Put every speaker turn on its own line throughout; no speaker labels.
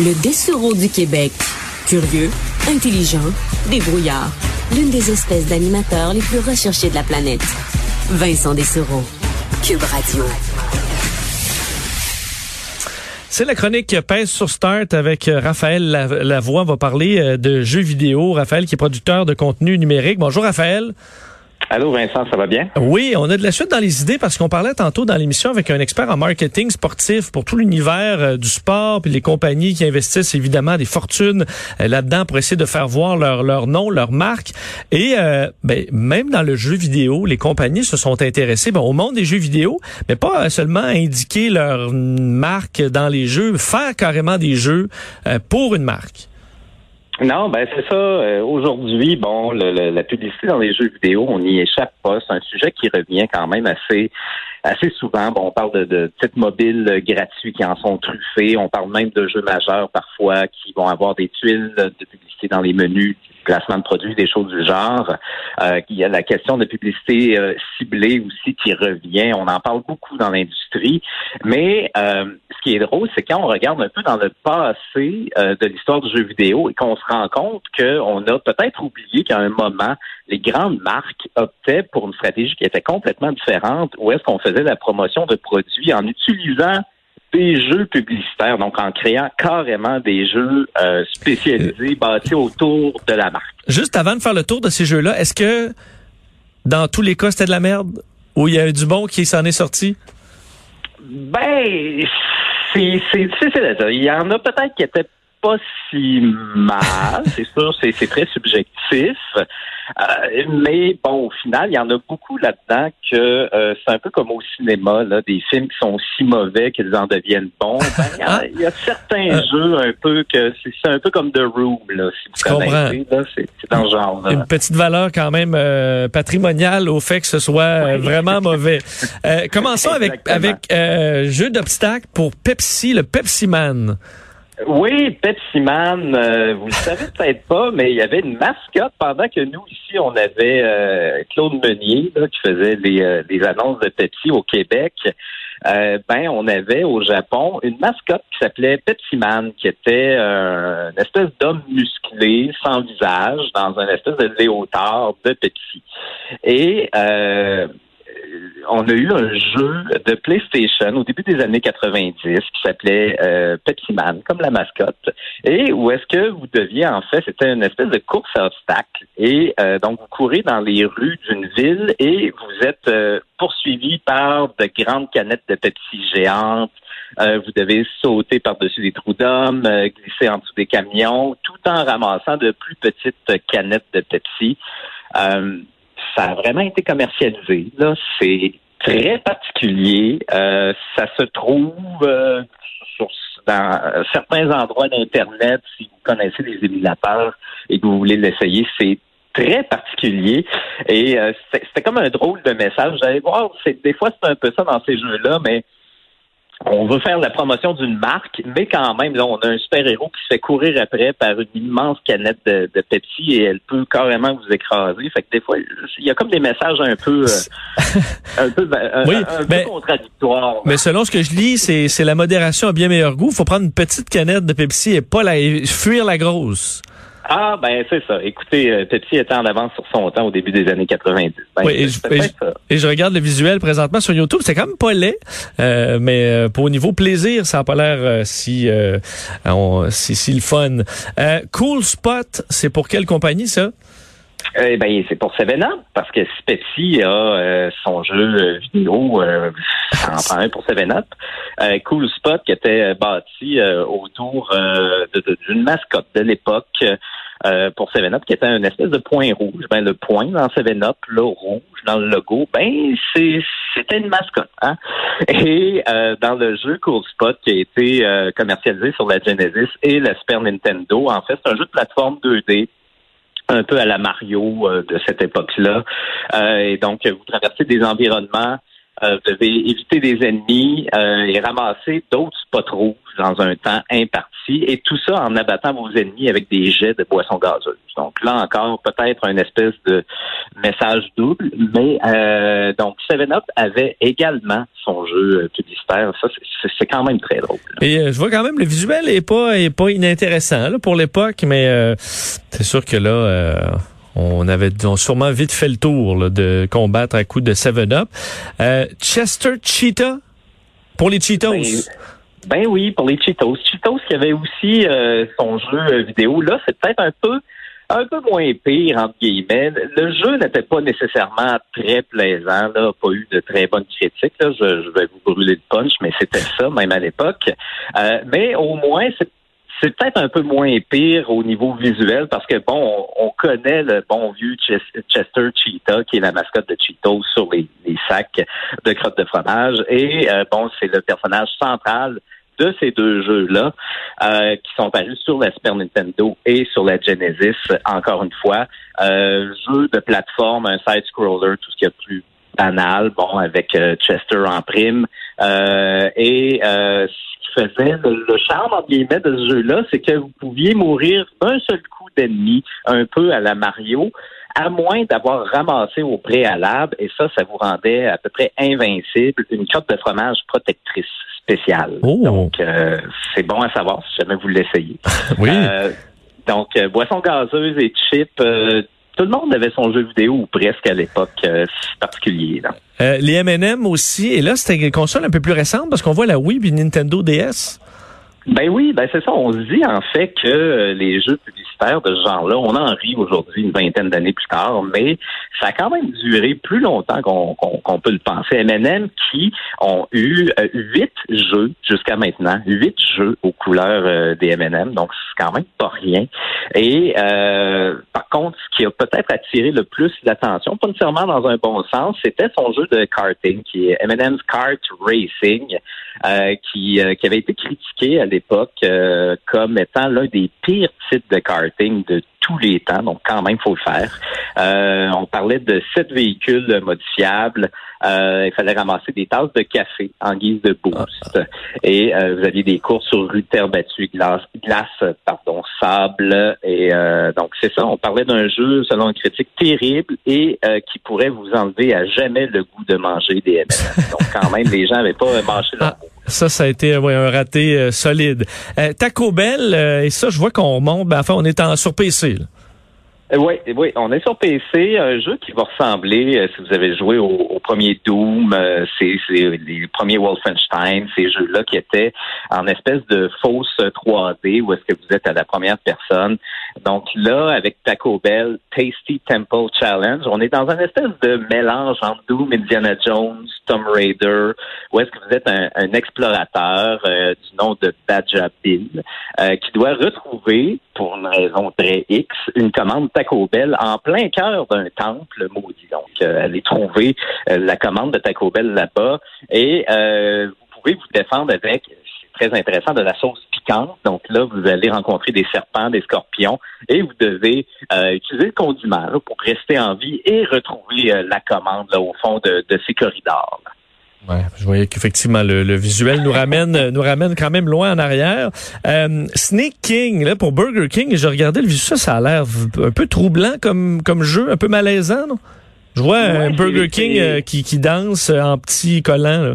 Le Dessureau du Québec. Curieux, intelligent, débrouillard. L'une des espèces d'animateurs les plus recherchées de la planète. Vincent Dessureau. Cube Radio.
C'est la chronique Pèse sur Start avec euh, Raphaël Lavoie. On va parler euh, de jeux vidéo. Raphaël qui est producteur de contenu numérique. Bonjour Raphaël.
Allô Vincent, ça va bien?
Oui, on a de la suite dans les idées parce qu'on parlait tantôt dans l'émission avec un expert en marketing sportif pour tout l'univers euh, du sport puis les compagnies qui investissent évidemment des fortunes euh, là-dedans pour essayer de faire voir leur, leur nom, leur marque. Et euh, ben, même dans le jeu vidéo, les compagnies se sont intéressées ben, au monde des jeux vidéo, mais pas seulement indiquer leur marque dans les jeux, faire carrément des jeux pour une marque.
Non, ben c'est ça. Euh, aujourd'hui, bon, le, la publicité dans les jeux vidéo, on n'y échappe pas. C'est un sujet qui revient quand même assez assez souvent. Bon, on parle de, de titres mobiles gratuits qui en sont truffés. On parle même de jeux majeurs parfois qui vont avoir des tuiles de publicité dans les menus placement de produits, des choses du genre. Euh, il y a la question de publicité euh, ciblée aussi qui revient. On en parle beaucoup dans l'industrie. Mais euh, ce qui est drôle, c'est quand on regarde un peu dans le passé euh, de l'histoire du jeu vidéo et qu'on se rend compte qu'on a peut-être oublié qu'à un moment, les grandes marques optaient pour une stratégie qui était complètement différente, où est-ce qu'on faisait la promotion de produits en utilisant des jeux publicitaires, donc en créant carrément des jeux euh, spécialisés bâtis autour de la marque.
Juste avant de faire le tour de ces jeux-là, est-ce que dans tous les cas c'était de la merde? Ou il y a eu du bon qui s'en est sorti?
Ben, c'est difficile à dire. Il y en a peut-être qui étaient pas si mal, c'est sûr, c'est très subjectif. Euh, mais bon, au final, il y en a beaucoup là-dedans que euh, c'est un peu comme au cinéma, là, des films qui sont si mauvais qu'ils en deviennent bons. Ben, il, y a, certains euh. jeux un peu que c'est un peu comme The Room, là, si vous connaissez, c'est dans le genre.
Une petite valeur quand même patrimoniale au fait que ce soit vraiment mauvais. commençons avec avec jeu d'obstacles pour Pepsi, le Pepsi Man.
Oui, Pepsi Man, euh, vous le savez peut-être pas, mais il y avait une mascotte pendant que nous, ici, on avait euh, Claude Meunier qui faisait les, euh, les, annonces de Pepsi au Québec. ben, on avait au Japon une mascotte qui s'appelait Pepsi Man, qui était une espèce d'homme musclé, sans visage, dans un espèce de léotard de Pepsi. Et on a eu un jeu de PlayStation au début des années 90 qui s'appelait euh, Pepsi Man, comme la mascotte, et où est-ce que vous deviez, en fait, c'était une espèce de course à obstacles, et euh, donc vous courez dans les rues d'une ville et vous êtes euh, poursuivi par de grandes canettes de Pepsi géantes, vous devez sauter par-dessus des trous d'hommes, glisser en dessous des camions, tout en ramassant de plus petites canettes de Pepsi ça a vraiment été commercialisé. Là, c'est très particulier. Euh, ça se trouve euh, dans certains endroits d'Internet. Si vous connaissez les émulateurs et que vous voulez l'essayer, c'est très particulier. Et euh, c'était comme un drôle de message. Vous allez voir, c'est, des fois, c'est un peu ça dans ces jeux-là, mais on veut faire la promotion d'une marque, mais quand même, là, on a un super-héros qui se fait courir après par une immense canette de, Pepsi et elle peut carrément vous écraser. Fait que des fois, il y a comme des messages un peu, euh, un peu, contradictoires.
Mais selon ce que je lis, c'est, la modération à bien meilleur goût. Faut prendre une petite canette de Pepsi et pas la, fuir la grosse.
Ah, ben c'est ça. Écoutez, euh, Pepsi était en avance sur son temps au début des années 90. Ben,
oui, et je, regarde le visuel présentement sur YouTube. C'est quand même pas laid, euh, mais euh, pour au niveau plaisir, ça n'a pas l'air si, si, si le fun. cool Spot, c'est pour quelle compagnie ça?
Eh ben, c'est pour Seven Up, parce que si Pepsi a son jeu vidéo, euh, en prend un pour Seven Up. cool Spot qui était bâti autour d'une mascotte de l'époque euh, pour Seven Up, qui était une espèce de point rouge. Ben, le point dans Seven Up, le rouge dans le logo, ben, c'était une mascotte. Hein? Et euh, dans le jeu Cool Spot qui a été euh, commercialisé sur la Genesis et la Super Nintendo, en fait, c'est un jeu de plateforme 2D un peu à la Mario de cette époque-là. et donc, vous traversez des environnements vous devez éviter des ennemis et ramasser d'autres spots rouges dans un temps imparti, et tout ça en abattant vos ennemis avec des jets de boissons gazeuses. Donc là encore, peut-être un espèce de message double, mais euh, donc Seven Up avait également son jeu euh, publicitaire. Ça, c'est quand même très drôle.
Et euh, je vois quand même le visuel est pas est pas inintéressant là, pour l'époque, mais euh, c'est sûr que là. On avait sûrement vite fait le tour de combattre à coup de Seven Up. Chester Cheetah pour les Cheetos.
Ben, ben, oui, pour les Cheetos. Cheetos qui avait aussi son jeu vidéo. Là, c'est peut-être un peu un peu moins pire, entre guillemets. Le jeu n'était pas nécessairement très plaisant, pas eu de très bonnes critiques. Je, vais vous brûler le punch, mais c'était ça, même à l'époque. Euh, mais au moins, c'est c'est peut-être un peu moins pire au niveau visuel parce que bon, on, connaît le bon vieux Chester Cheetah qui est la mascotte de Cheetos sur les, sacs de crottes de fromage et euh, bon, c'est le personnage central de ces deux jeux-là, euh, qui sont parus sur la Super Nintendo et sur la Genesis, encore une fois. Euh, jeu de plateforme, un side-scroller, tout ce qui est plus banal, bon, avec euh, Chester en prime. Euh, et qui faisait le, charme, guillemets, de ce jeu-là, c'est que vous pouviez mourir d'un seul coup d'ennemi, un peu à la Mario, à moins d'avoir ramassé au préalable, et ça, ça vous rendait à peu près invincible, une cote de fromage protectrice.
Oh.
Donc, euh, c'est bon à savoir si jamais vous l'essayez.
oui. Euh,
donc, euh, boissons gazeuses et chips, tout le monde avait son jeu vidéo ou presque à l'époque particulier.
Les M&M aussi. Et là, c'était une console un peu plus récente parce qu'on voit la Wii et Nintendo DS.
Ben oui, ben c'est ça. On se dit en fait que les jeux publicitaires de ce genre-là, on en rit aujourd'hui une vingtaine d'années plus tard, mais ça a quand même duré plus longtemps qu'on peut le penser. M&M qui ont eu euh, huit jeux jusqu'à maintenant, huit jeux aux couleurs euh, des M&M, donc c'est quand même pas rien. Et euh, par contre, ce qui a peut-être attiré le plus l'attention, pas nécessairement dans un bon sens, c'était son jeu de karting qui est M&M's Kart Racing, qui, qui avait été critiqué l'époque euh, comme étant l'un des pires types de karting de tous les temps. Donc, quand même, faut le faire. Euh, on parlait de sept véhicules modifiables. Euh, il fallait ramasser des tasses de café en guise de boost. Ah. Et vous aviez des courses sur rue terre battue, glace, glace, pardon, sable. Et donc, c'est ça. On parlait d'un jeu, selon une critique, terrible et qui pourrait vous enlever à jamais le goût de manger des M&M. donc, quand même, les gens n'avaient pas mangé leur ah.
Ça, ça a été un raté euh, solide. Euh, Taco Bell, euh, et ça, je vois qu'on monte, ben, enfin, on est en sur PC.
Oui, oui, on est sur PC, un jeu qui va ressembler, si vous avez joué au, premier Doom, c'est les premiers Wolfenstein, ces jeux-là qui étaient en espèce de fausse 3D où est-ce que vous êtes à la première personne. Donc là, avec Taco Bell, Tasty Temple Challenge, on est dans un espèce de mélange entre Doom, Indiana Jones, Tomb Raider, où est-ce que vous êtes un, explorateur du nom de Badja Bill, qui doit retrouver, pour une raison très X, une commande Taco Bell en plein cœur d'un temple maudit. Donc, euh, allez trouver euh, la commande de Taco Bell là-bas et euh, vous pouvez vous défendre avec, c'est très intéressant, de la sauce piquante. Donc là, vous allez rencontrer des serpents, des scorpions et vous devez utiliser le condiment pour rester en vie et retrouver la commande là, au fond de, ces corridors.
Ouais, je voyais qu'effectivement le, visuel nous ramène nous ramène quand même loin en arrière. Euh, Snake King là pour Burger King, je regardais le visuel, ça a l'air un peu troublant comme comme jeu, un peu malaisant. Non? Je vois un Burger King euh, qui, qui danse en petit collant.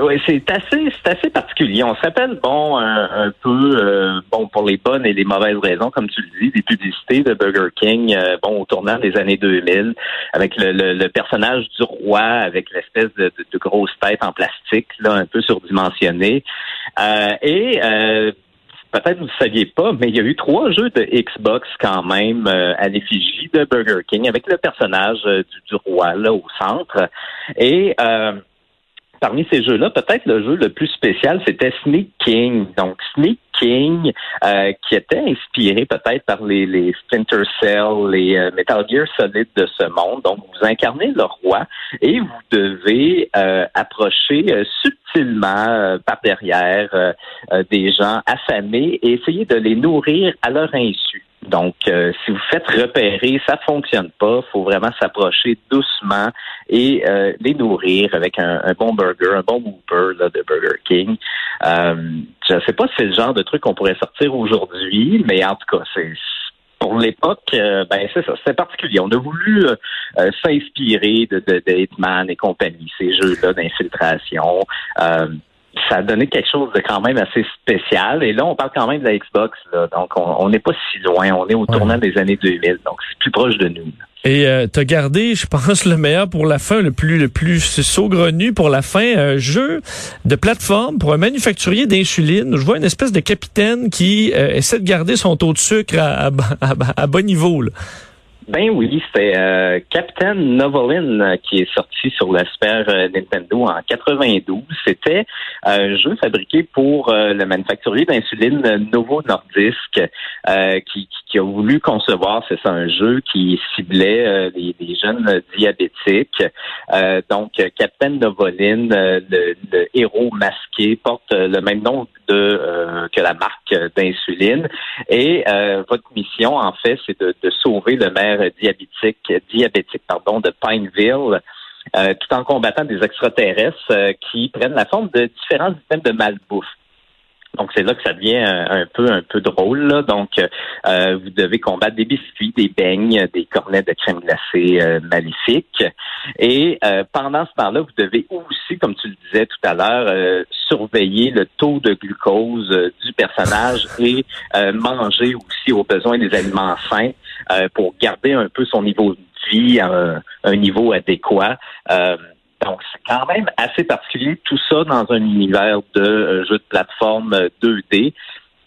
Oui, c'est assez, c'est assez particulier. On s'appelle bon un, peu euh, bon pour les bonnes et les mauvaises raisons, comme tu le dis, des publicités de Burger King, euh, bon au tournant des années 2000, avec le, le, personnage du roi avec l'espèce de, de, grosse tête en plastique, là un peu surdimensionnée, euh, et peut-être vous ne saviez pas, mais il y a eu trois jeux de Xbox quand même à l'effigie de Burger King avec le personnage du, du, roi là au centre et parmi ces jeux-là, peut-être le jeu le plus spécial, c'était Sneak King. Donc, Sneak King, euh, qui était inspiré peut-être par les, les Splinter Cell, les euh, Metal Gear Solid de ce monde. Donc, vous incarnez le roi et vous devez euh, approcher subtilement par derrière des gens affamés et essayer de les nourrir à leur insu. Donc, euh, si vous faites repérer, ça fonctionne pas. faut vraiment s'approcher doucement et euh, les nourrir avec un, bon burger, un bon Whopper là, de Burger King. Euh, je ne sais pas si c'est le genre de truc qu'on pourrait sortir aujourd'hui, mais en tout cas, c'est pour l'époque, ben c'est ça, c'était particulier. On a voulu s'inspirer de, de, de, Hitman et compagnie, ces jeux-là d'infiltration ça a donné quelque chose de quand même assez spécial. Et là, on parle quand même de la Xbox. Là. Donc, on n'est pas si loin. On est au tournant des années 2000. Donc, c'est plus proche de nous.
Et euh, t'as gardé, je pense, le meilleur pour la fin, le plus le plus saugrenu pour la fin, un jeu de plateforme pour un manufacturier d'insuline. Je vois une espèce de capitaine qui euh, essaie de garder son taux de sucre à, à, à, bon niveau. Là.
Ben oui, c'est euh, Captain Novolin euh, qui est sorti sur la Super euh, Nintendo en 92. C'était un jeu fabriqué pour le manufacturier d'insuline Novo Nordisk qui, qui, a voulu concevoir, c'est ça, un jeu qui ciblait les, jeunes diabétiques. donc, Captain Novolin, le, le, héros masqué, porte le même nom de que la marque d'insuline. Et votre mission, en fait, c'est de, de sauver le maire diabétique, diabétique pardon, de Pineville. Euh, tout en combattant des extraterrestres euh, qui prennent la forme de différents systèmes de malbouffe. Donc c'est là que ça devient un, peu un peu drôle. Là. Donc euh, vous devez combattre des biscuits, des beignes, des cornets de crème glacée maléfiques. Et pendant ce temps-là, vous devez aussi, comme tu le disais tout à l'heure, surveiller le taux de glucose du personnage et manger aussi aux besoins des aliments sains euh, pour garder un peu son niveau de vie à un, niveau adéquat. Euh, donc, c'est quand même assez particulier, tout ça dans un univers de euh, jeu de plateforme 2D.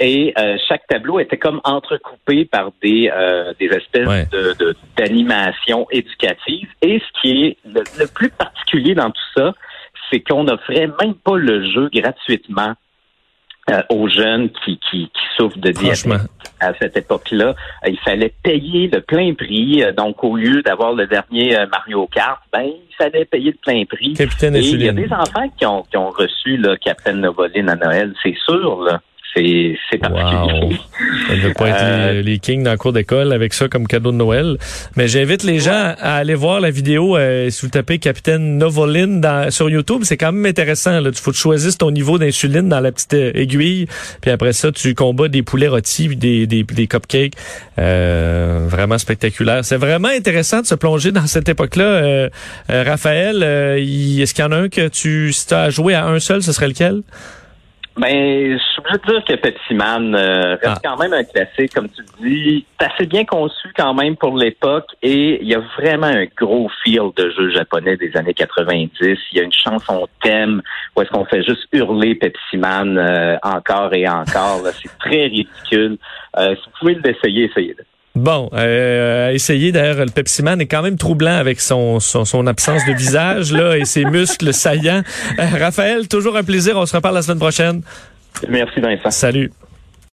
Et chaque tableau était comme entrecoupé par des, des espèces de d'animation éducative. Et ce qui est le plus particulier dans tout ça, c'est qu'on n'offrait même pas le jeu gratuitement euh, aux jeunes qui, qui, qui souffrent de diabète. À cette époque-là, euh, il fallait payer le plein prix. Euh, donc, au lieu d'avoir le dernier Mario Kart, ben, il fallait payer le plein prix.
Capitaine
Et il y a des enfants qui ont, qui ont reçu le Captain Novoline à Noël, c'est sûr. Là. C'est particulier.
Ça ne veut pas être euh, les, kings dans la cour d'école avec ça comme cadeau de Noël. Mais j'invite les gens à aller voir la vidéo euh, si vous tapez Capitaine Novoline dans, sur YouTube. C'est quand même intéressant. Là. Tu faut que tu choisisses ton niveau d'insuline dans la petite euh, aiguille. Puis après ça, tu combats des poulets rôtis des, des, des cupcakes. Euh, vraiment spectaculaire. C'est vraiment intéressant de se plonger dans cette époque-là. Raphaël, est-ce qu'il y en a un que tu, si tu as joué à un seul, ce serait lequel?
Ben, je suis obligé de dire que Pepsi Man euh, reste ah. quand même un classique, comme tu le dis. C'est assez bien conçu quand même pour l'époque et il y a vraiment un gros feel de jeu japonais des années 90. Il y a une chanson thème où est-ce qu'on fait juste hurler Pepsi Man euh, encore et encore. C'est très ridicule. Euh, si vous pouvez l'essayer, essayez-le.
Bon, euh, essayer d'ailleurs, le Pepsi Man est quand même troublant avec son, son, absence de visage là et ses muscles saillants. Euh, Raphaël, toujours un plaisir. On se reparle la semaine prochaine.
Merci Vincent.
Salut.